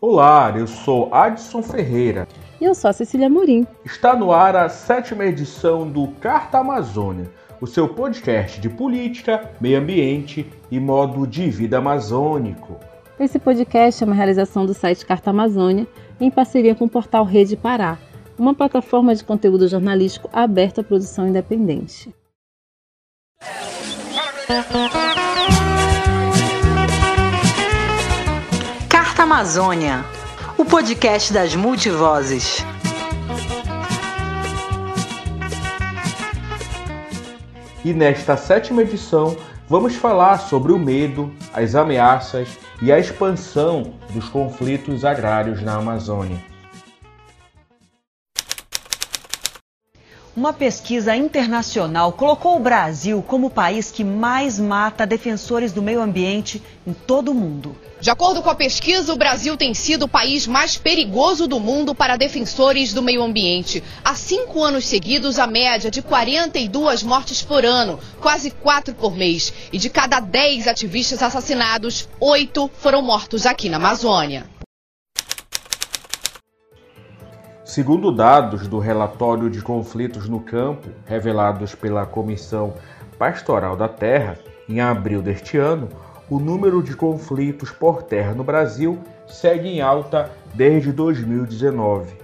Olá, eu sou Adson Ferreira. E eu sou a Cecília Morim. Está no ar a sétima edição do Carta Amazônia, o seu podcast de política, meio ambiente e modo de vida amazônico. Esse podcast é uma realização do site Carta Amazônia em parceria com o portal Rede Pará, uma plataforma de conteúdo jornalístico aberta à produção independente. Amazônia, o podcast das multivozes. E nesta sétima edição, vamos falar sobre o medo, as ameaças e a expansão dos conflitos agrários na Amazônia. Uma pesquisa internacional colocou o Brasil como o país que mais mata defensores do meio ambiente em todo o mundo. De acordo com a pesquisa, o Brasil tem sido o país mais perigoso do mundo para defensores do meio ambiente. Há cinco anos seguidos, a média de 42 mortes por ano, quase quatro por mês. E de cada 10 ativistas assassinados, oito foram mortos aqui na Amazônia. Segundo dados do relatório de conflitos no campo, revelados pela Comissão Pastoral da Terra, em abril deste ano, o número de conflitos por terra no Brasil segue em alta desde 2019.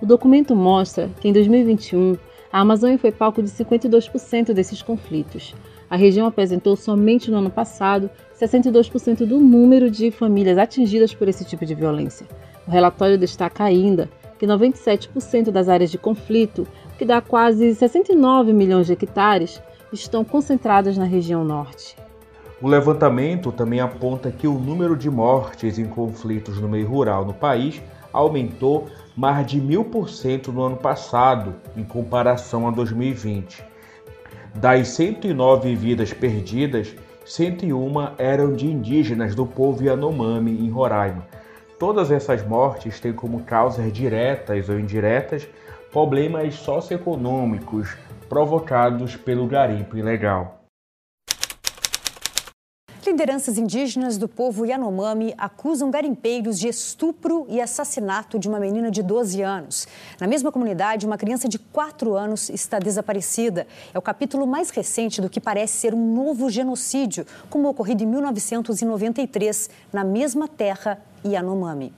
O documento mostra que em 2021 a Amazônia foi palco de 52% desses conflitos. A região apresentou somente no ano passado 62% do número de famílias atingidas por esse tipo de violência. O relatório destaca ainda que 97% das áreas de conflito, que dá quase 69 milhões de hectares, estão concentradas na região norte. O levantamento também aponta que o número de mortes em conflitos no meio rural no país aumentou mais de mil por cento no ano passado, em comparação a 2020. Das 109 vidas perdidas, 101 eram de indígenas do povo Yanomami, em Roraima, Todas essas mortes têm como causas diretas ou indiretas problemas socioeconômicos provocados pelo garimpo ilegal. Lideranças indígenas do povo Yanomami acusam garimpeiros de estupro e assassinato de uma menina de 12 anos. Na mesma comunidade, uma criança de 4 anos está desaparecida. É o capítulo mais recente do que parece ser um novo genocídio, como ocorrido em 1993, na mesma terra Yanomami.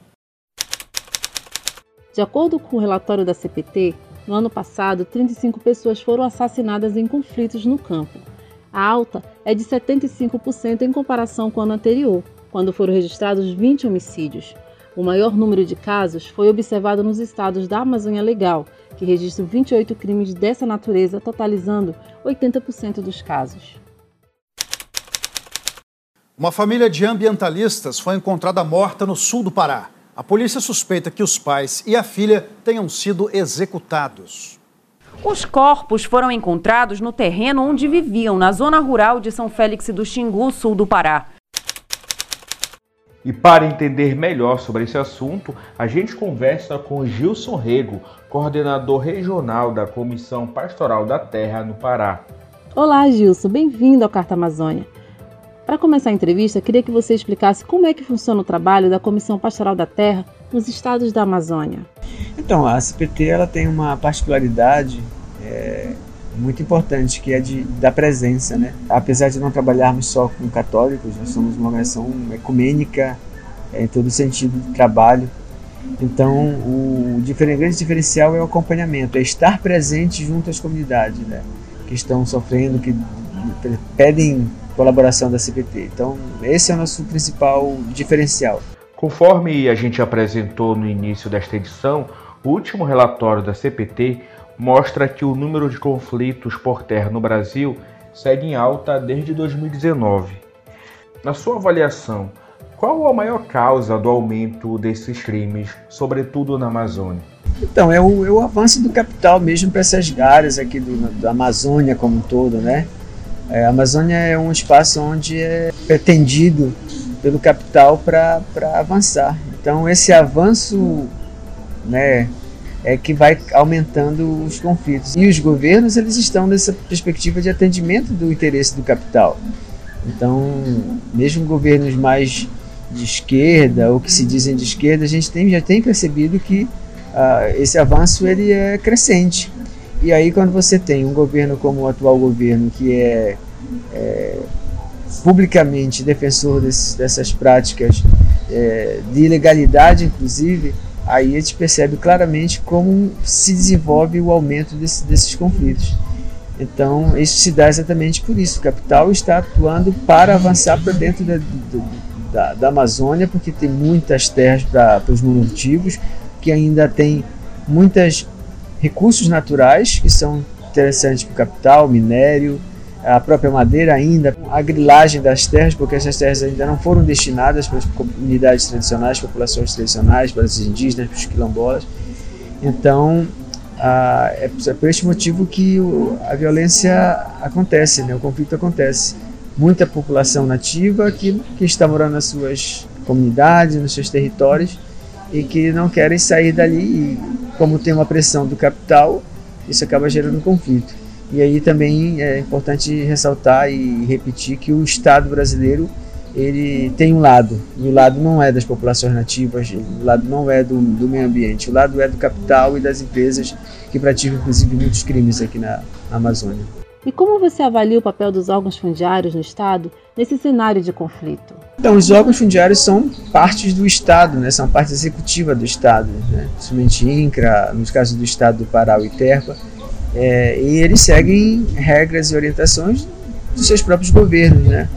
De acordo com o relatório da CPT, no ano passado, 35 pessoas foram assassinadas em conflitos no campo. A alta é de 75% em comparação com o ano anterior, quando foram registrados 20 homicídios. O maior número de casos foi observado nos estados da Amazônia Legal, que registram 28 crimes dessa natureza, totalizando 80% dos casos. Uma família de ambientalistas foi encontrada morta no sul do Pará. A polícia suspeita que os pais e a filha tenham sido executados. Os corpos foram encontrados no terreno onde viviam, na zona rural de São Félix do Xingu, sul do Pará. E para entender melhor sobre esse assunto, a gente conversa com Gilson Rego, coordenador regional da Comissão Pastoral da Terra no Pará. Olá, Gilson, bem-vindo ao Carta Amazônia. Para começar a entrevista, queria que você explicasse como é que funciona o trabalho da Comissão Pastoral da Terra nos estados da Amazônia. Então, a CPT ela tem uma particularidade é, muito importante que é de, da presença, né? Apesar de não trabalharmos só com católicos, nós somos uma organização ecumênica é, em todo sentido de trabalho. Então, o grande diferencial é o acompanhamento, é estar presente junto às comunidades, né? Que estão sofrendo, que pedem colaboração da CPT. Então, esse é o nosso principal diferencial. Conforme a gente apresentou no início desta edição, o último relatório da CPT mostra que o número de conflitos por terra no Brasil segue em alta desde 2019. Na sua avaliação, qual a maior causa do aumento desses crimes, sobretudo na Amazônia? Então, é o, é o avanço do capital mesmo para essas áreas aqui do, da Amazônia como um todo, né? É, a Amazônia é um espaço onde é pretendido pelo capital para avançar. Então esse avanço, né, é que vai aumentando os conflitos. E os governos eles estão nessa perspectiva de atendimento do interesse do capital. Então, mesmo governos mais de esquerda ou que se dizem de esquerda, a gente tem, já tem percebido que uh, esse avanço ele é crescente. E aí quando você tem um governo como o atual governo que é, é publicamente defensor dessas práticas é, de ilegalidade, inclusive, aí a gente percebe claramente como se desenvolve o aumento desse, desses conflitos. Então, isso se dá exatamente por isso. O capital está atuando para avançar para dentro da, da, da, Amazônia, porque tem muitas terras para os monocultivos, que ainda tem muitos recursos naturais que são interessantes para o capital, minério, a própria madeira ainda, a grilagem das terras, porque essas terras ainda não foram destinadas para as comunidades tradicionais, populações tradicionais, para os indígenas, para os quilombolas. Então, ah, é por este motivo que o, a violência acontece, né? o conflito acontece. Muita população nativa que, que está morando nas suas comunidades, nos seus territórios e que não querem sair dali. E, como tem uma pressão do capital, isso acaba gerando conflito. E aí também é importante ressaltar e repetir que o Estado brasileiro ele tem um lado, e o lado não é das populações nativas, o lado não é do, do meio ambiente, o lado é do capital e das empresas que praticam inclusive muitos crimes aqui na, na Amazônia. E como você avalia o papel dos órgãos fundiários no Estado nesse cenário de conflito? Então, os órgãos fundiários são partes do Estado, né? são parte executiva do Estado, né? principalmente INCRA, nos casos do Estado do Pará e Terpa, é, e eles seguem regras e orientações dos seus próprios governos, né?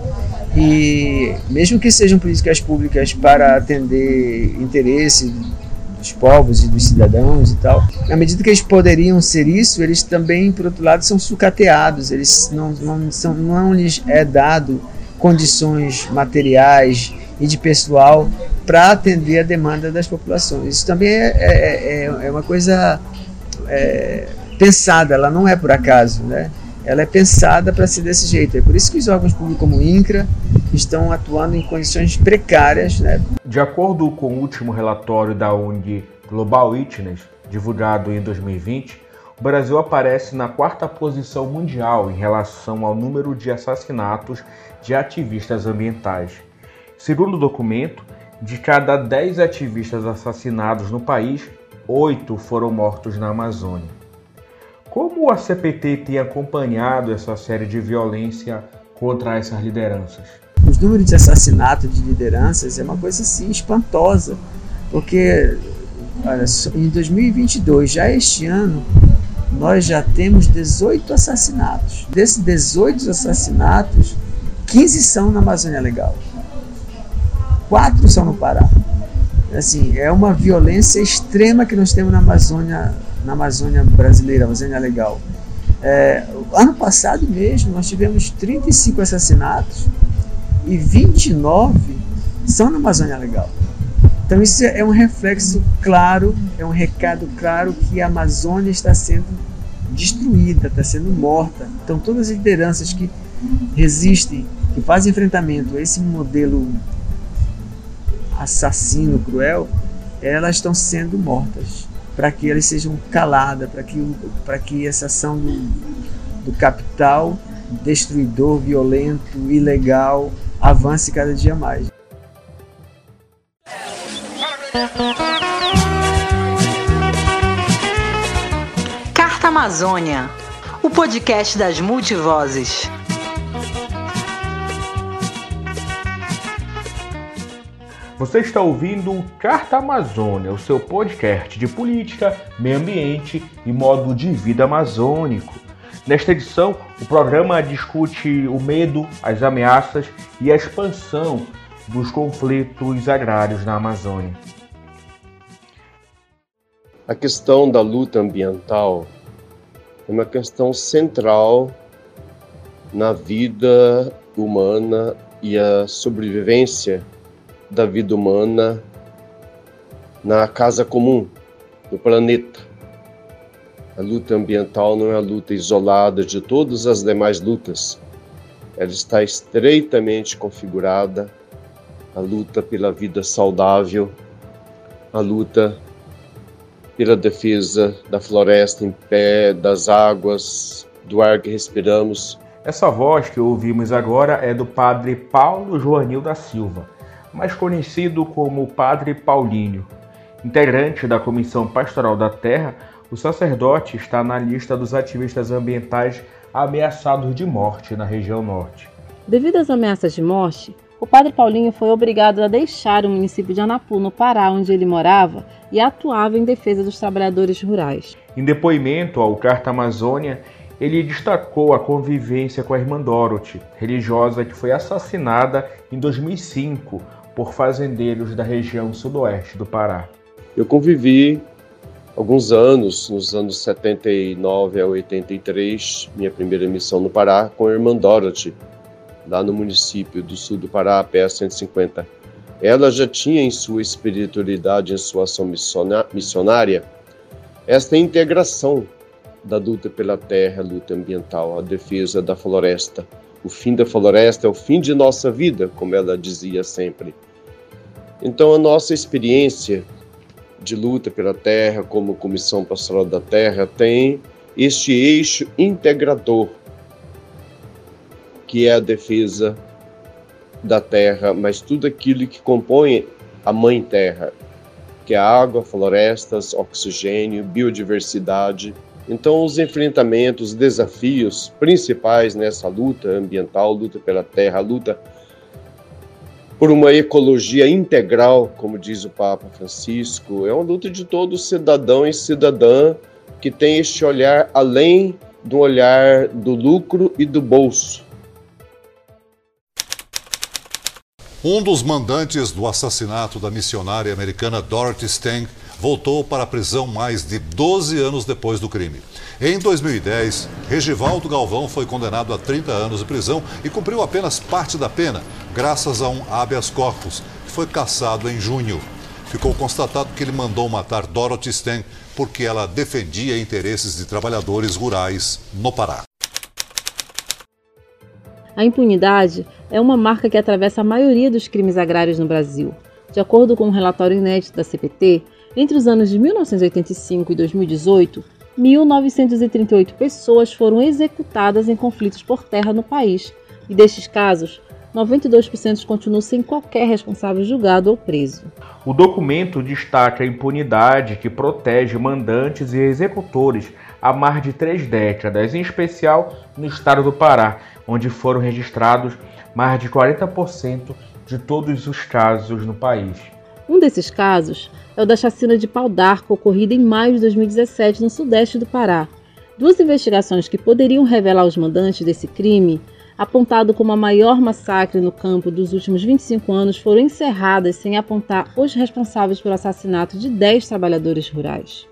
E mesmo que sejam políticas públicas para atender interesse dos povos e dos cidadãos e tal, na medida que eles poderiam ser isso, eles também, por outro lado, são sucateados. Eles não, não, são, não lhes é dado condições materiais e de pessoal para atender a demanda das populações. Isso também é, é, é, é uma coisa é, pensada, ela não é por acaso, né? Ela é pensada para ser desse jeito. É por isso que os órgãos públicos como o INCRA estão atuando em condições precárias, né? De acordo com o último relatório da ONG Global Witness, divulgado em 2020, o Brasil aparece na quarta posição mundial em relação ao número de assassinatos de ativistas ambientais. Segundo o documento, de cada 10 ativistas assassinados no país, 8 foram mortos na Amazônia. Como a CPT tem acompanhado essa série de violência contra essas lideranças? Os números de assassinato de lideranças é uma coisa assim espantosa, porque olha, em 2022, já este ano, nós já temos 18 assassinatos. Desses 18 assassinatos, 15 são na Amazônia Legal. Quatro são no Pará. Assim, é uma violência extrema que nós temos na Amazônia na Amazônia brasileira, Amazônia Legal. É, ano passado mesmo, nós tivemos 35 assassinatos e 29 são na Amazônia Legal. Então, isso é um reflexo claro, é um recado claro que a Amazônia está sendo destruída, está sendo morta. Então, todas as lideranças que resistem, que fazem enfrentamento a esse modelo assassino, cruel, elas estão sendo mortas para que elas sejam caladas, para que, que essa ação do, do capital destruidor, violento, ilegal avance cada dia mais. Carta Amazônia, o podcast das multivozes. Você está ouvindo o Carta Amazônia, o seu podcast de política, meio ambiente e modo de vida amazônico. Nesta edição, o programa discute o medo, as ameaças e a expansão dos conflitos agrários na Amazônia. A questão da luta ambiental é uma questão central na vida humana e a sobrevivência da vida humana na casa comum, no planeta. A luta ambiental não é a luta isolada de todas as demais lutas. Ela está estreitamente configurada a luta pela vida saudável, a luta pela defesa da floresta em pé, das águas, do ar que respiramos. Essa voz que ouvimos agora é do padre Paulo Joanil da Silva mais conhecido como Padre Paulinho. Integrante da Comissão Pastoral da Terra, o sacerdote está na lista dos ativistas ambientais ameaçados de morte na região norte. Devido às ameaças de morte, o padre Paulinho foi obrigado a deixar o município de Anapu, no Pará, onde ele morava, e atuava em defesa dos trabalhadores rurais. Em depoimento ao Carta Amazônia, ele destacou a convivência com a irmã Dorothy, religiosa que foi assassinada em 2005 por fazendeiros da região sudoeste do Pará. Eu convivi alguns anos, nos anos 79 a 83, minha primeira missão no Pará, com a irmã Dorothy, lá no município do sul do Pará, PS 150. Ela já tinha em sua espiritualidade, em sua ação missionária, esta integração da luta pela terra, a luta ambiental, a defesa da floresta. O fim da floresta é o fim de nossa vida, como ela dizia sempre. Então, a nossa experiência de luta pela terra, como Comissão Pastoral da Terra, tem este eixo integrador que é a defesa da terra, mas tudo aquilo que compõe a mãe terra, que é água, florestas, oxigênio, biodiversidade. Então, os enfrentamentos, os desafios principais nessa luta ambiental, luta pela terra, luta por uma ecologia integral, como diz o Papa Francisco, é uma luta de todo cidadão e cidadã que tem este olhar além do olhar do lucro e do bolso. Um dos mandantes do assassinato da missionária americana Dorothy Stang voltou para a prisão mais de 12 anos depois do crime. Em 2010, Regivaldo Galvão foi condenado a 30 anos de prisão e cumpriu apenas parte da pena, graças a um habeas corpus, que foi cassado em junho. Ficou constatado que ele mandou matar Dorothy Stang porque ela defendia interesses de trabalhadores rurais no Pará. A impunidade é uma marca que atravessa a maioria dos crimes agrários no Brasil. De acordo com um relatório inédito da CPT, entre os anos de 1985 e 2018, 1.938 pessoas foram executadas em conflitos por terra no país, e destes casos, 92% continuam sem qualquer responsável julgado ou preso. O documento destaca a impunidade que protege mandantes e executores há mais de três décadas, em especial no estado do Pará, onde foram registrados mais de 40% de todos os casos no país. Um desses casos é o da chacina de pau d'arco ocorrida em maio de 2017 no sudeste do Pará. Duas investigações que poderiam revelar os mandantes desse crime, apontado como a maior massacre no campo dos últimos 25 anos, foram encerradas sem apontar os responsáveis pelo assassinato de 10 trabalhadores rurais.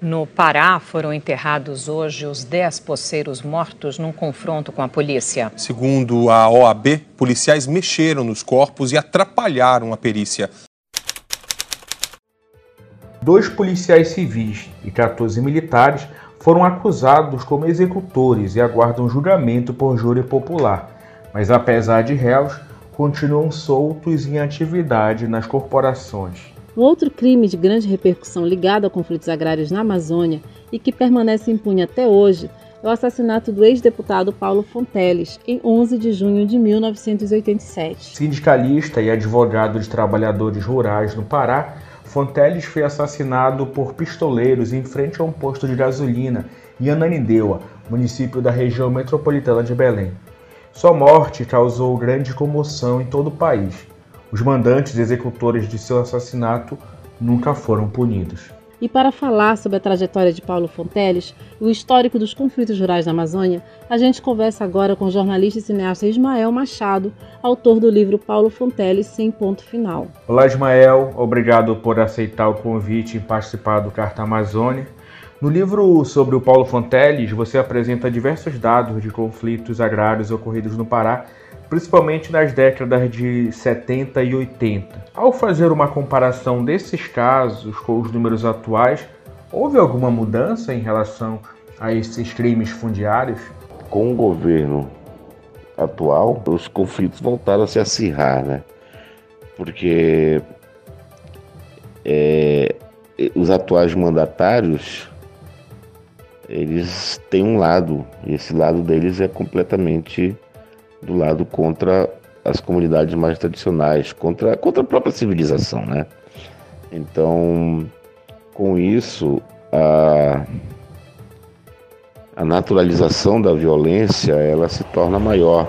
No Pará, foram enterrados hoje os 10 poceiros mortos num confronto com a polícia. Segundo a OAB, policiais mexeram nos corpos e atrapalharam a perícia. Dois policiais civis e 14 militares foram acusados como executores e aguardam julgamento por júri popular, mas apesar de réus, continuam soltos em atividade nas corporações. Um outro crime de grande repercussão ligado a conflitos agrários na Amazônia e que permanece impune até hoje é o assassinato do ex-deputado Paulo Fonteles, em 11 de junho de 1987. Sindicalista e advogado de trabalhadores rurais no Pará, Fonteles foi assassinado por pistoleiros em frente a um posto de gasolina em Ananindeua, município da região metropolitana de Belém. Sua morte causou grande comoção em todo o país. Os mandantes e executores de seu assassinato nunca foram punidos. E para falar sobre a trajetória de Paulo Fonteles e o histórico dos conflitos rurais na Amazônia, a gente conversa agora com o jornalista e cineasta Ismael Machado, autor do livro Paulo Fonteles Sem Ponto Final. Olá, Ismael. Obrigado por aceitar o convite e participar do Carta Amazônia. No livro sobre o Paulo Fonteles, você apresenta diversos dados de conflitos agrários ocorridos no Pará principalmente nas décadas de 70 e 80. Ao fazer uma comparação desses casos com os números atuais, houve alguma mudança em relação a esses crimes fundiários? Com o governo atual, os conflitos voltaram a se acirrar, né? Porque é, os atuais mandatários eles têm um lado, e esse lado deles é completamente do lado contra as comunidades mais tradicionais, contra, contra a própria civilização, né? Então, com isso, a, a naturalização da violência ela se torna maior.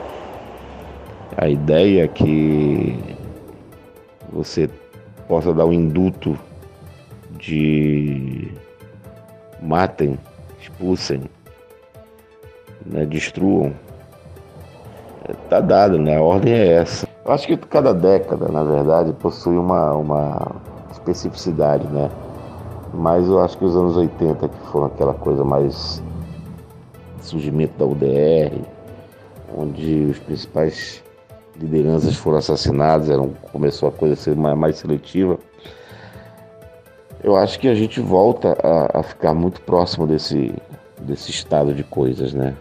A ideia é que você possa dar um induto de matem, expulsem, né, destruam, está dado, né? A ordem é essa. Eu acho que cada década, na verdade, possui uma, uma especificidade, né? Mas eu acho que os anos 80, que foram aquela coisa mais surgimento da UDR, onde os principais lideranças foram assassinadas, eram, começou a coisa a ser mais, mais seletiva. Eu acho que a gente volta a, a, ficar muito próximo desse, desse estado de coisas, né?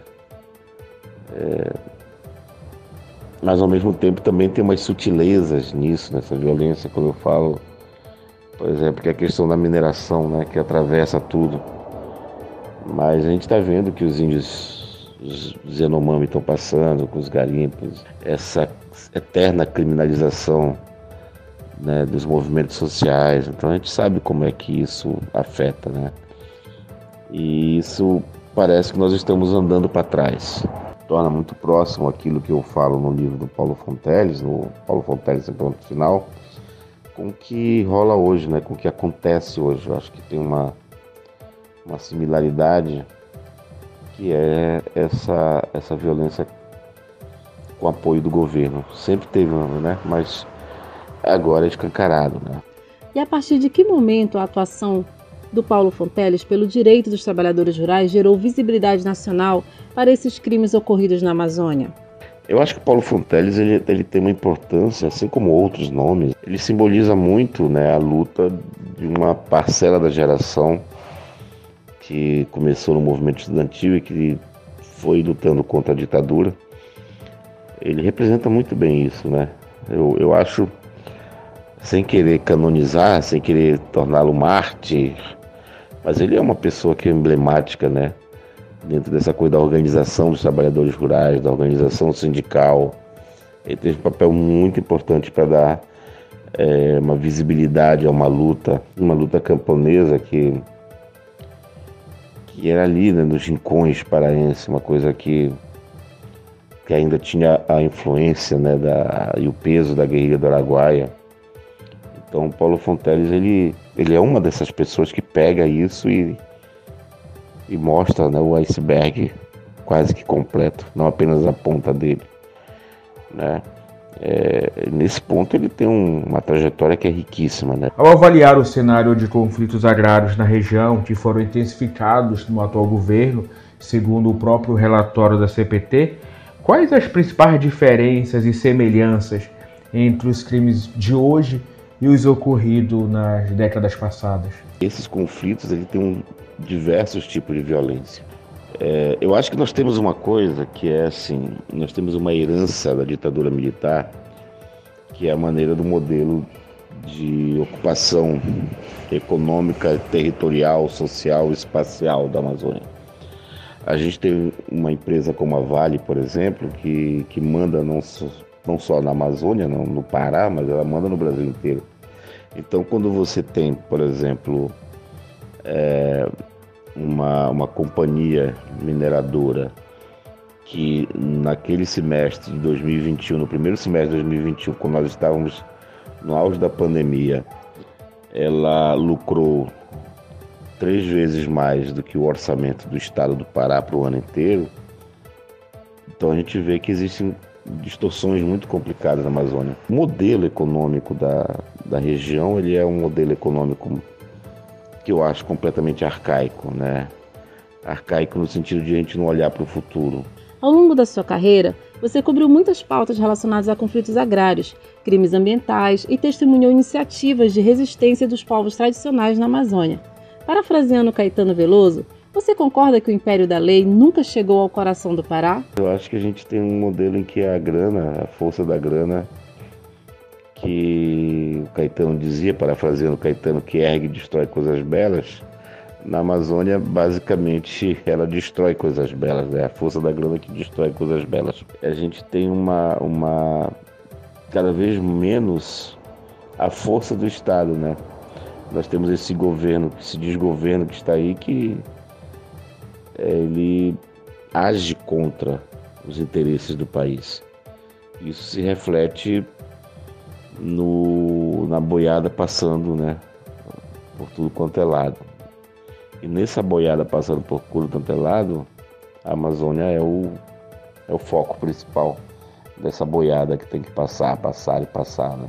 É, mas ao mesmo tempo também tem umas sutilezas nisso, nessa violência, quando eu falo, por exemplo, que é a questão da mineração, né, que atravessa tudo. Mas a gente está vendo que os índios, os Yanomami estão passando com os garimpos, essa eterna criminalização né, dos movimentos sociais. Então a gente sabe como é que isso afeta, né? E isso parece que nós estamos andando para trás torna muito próximo aquilo que eu falo no livro do Paulo Fonteles, no Paulo Fonteles em ponto final, com o que rola hoje, né, com o que acontece hoje. Eu acho que tem uma, uma similaridade que é essa, essa violência com apoio do governo. Sempre teve, né, mas agora é escancarado. Né. E a partir de que momento a atuação do Paulo Fonteles pelo direito dos trabalhadores rurais gerou visibilidade nacional para esses crimes ocorridos na Amazônia? Eu acho que Paulo Fonteles ele, ele tem uma importância, assim como outros nomes. Ele simboliza muito né, a luta de uma parcela da geração que começou no movimento estudantil e que foi lutando contra a ditadura. Ele representa muito bem isso, né? Eu, eu acho, sem querer canonizar, sem querer torná-lo mártir, mas ele é uma pessoa que é emblemática, né? Dentro dessa coisa da organização dos trabalhadores rurais, da organização sindical. Ele teve um papel muito importante para dar é, uma visibilidade a uma luta, uma luta camponesa que, que era ali né, nos rincões paraenses, uma coisa que, que ainda tinha a influência né, da, e o peso da guerrilha do Araguaia. Então, Paulo Fonteles ele, ele é uma dessas pessoas que pega isso e, e mostra né, o iceberg quase que completo, não apenas a ponta dele. Né? É, nesse ponto ele tem um, uma trajetória que é riquíssima. Né? Ao avaliar o cenário de conflitos agrários na região, que foram intensificados no atual governo, segundo o próprio relatório da CPT, quais as principais diferenças e semelhanças entre os crimes de hoje e os ocorridos nas décadas passadas? Esses conflitos ele tem um, diversos tipos de violência. É, eu acho que nós temos uma coisa que é assim, nós temos uma herança da ditadura militar, que é a maneira do modelo de ocupação econômica, territorial, social, espacial da Amazônia. A gente tem uma empresa como a Vale, por exemplo, que, que manda não, não só na Amazônia, não, no Pará, mas ela manda no Brasil inteiro. Então, quando você tem, por exemplo, é, uma, uma companhia mineradora que naquele semestre de 2021, no primeiro semestre de 2021, quando nós estávamos no auge da pandemia, ela lucrou três vezes mais do que o orçamento do estado do Pará para o ano inteiro. Então a gente vê que existem distorções muito complicadas na Amazônia. O modelo econômico da, da região ele é um modelo econômico que eu acho completamente arcaico, né? Arcaico no sentido de a gente não olhar para o futuro. Ao longo da sua carreira, você cobriu muitas pautas relacionadas a conflitos agrários, crimes ambientais e testemunhou iniciativas de resistência dos povos tradicionais na Amazônia. Parafraseando Caetano Veloso, você concorda que o império da lei nunca chegou ao coração do Pará? Eu acho que a gente tem um modelo em que a grana, a força da grana, que o Caetano dizia, parafraseando Caetano, que ergue e destrói coisas belas, na Amazônia, basicamente, ela destrói coisas belas, é né? a força da grana que destrói coisas belas. A gente tem uma, uma cada vez menos a força do Estado, né? Nós temos esse governo, esse desgoverno que está aí, que ele age contra os interesses do país. Isso se reflete no, na boiada passando, né? Por tudo quanto é lado. E nessa boiada passando por tudo quanto é lado, a Amazônia é o, é o foco principal dessa boiada que tem que passar, passar e passar, né?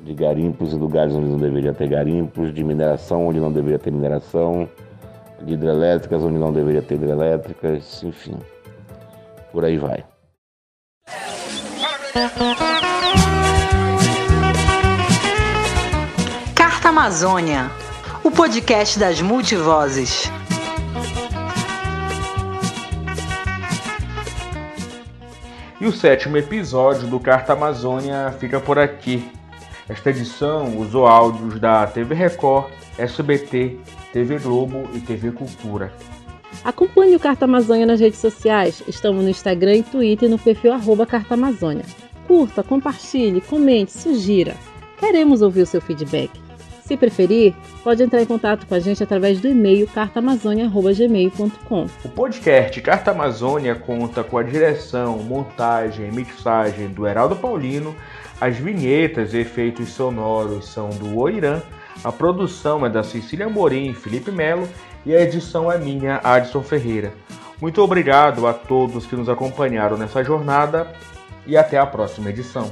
De garimpos em lugares onde não deveria ter garimpos, de mineração onde não deveria ter mineração, de hidrelétricas onde não deveria ter hidrelétricas, enfim. Por aí vai. Carta Amazônia, o podcast das multivozes. E o sétimo episódio do Carta Amazônia fica por aqui. Esta edição usou áudios da TV Record, SBT, TV Globo e TV Cultura. Acompanhe o Carta Amazônia nas redes sociais. Estamos no Instagram e Twitter no perfil arroba Carta Amazônia. Curta, compartilhe, comente, sugira. Queremos ouvir o seu feedback. Se preferir, pode entrar em contato com a gente através do e-mail cartaamazônia.gmail.com. O podcast Carta Amazônia conta com a direção, montagem e mixagem do Heraldo Paulino, as vinhetas e efeitos sonoros são do Oirã, a produção é da Cecília Morim e Felipe Melo e a edição é minha, Adson Ferreira. Muito obrigado a todos que nos acompanharam nessa jornada e até a próxima edição.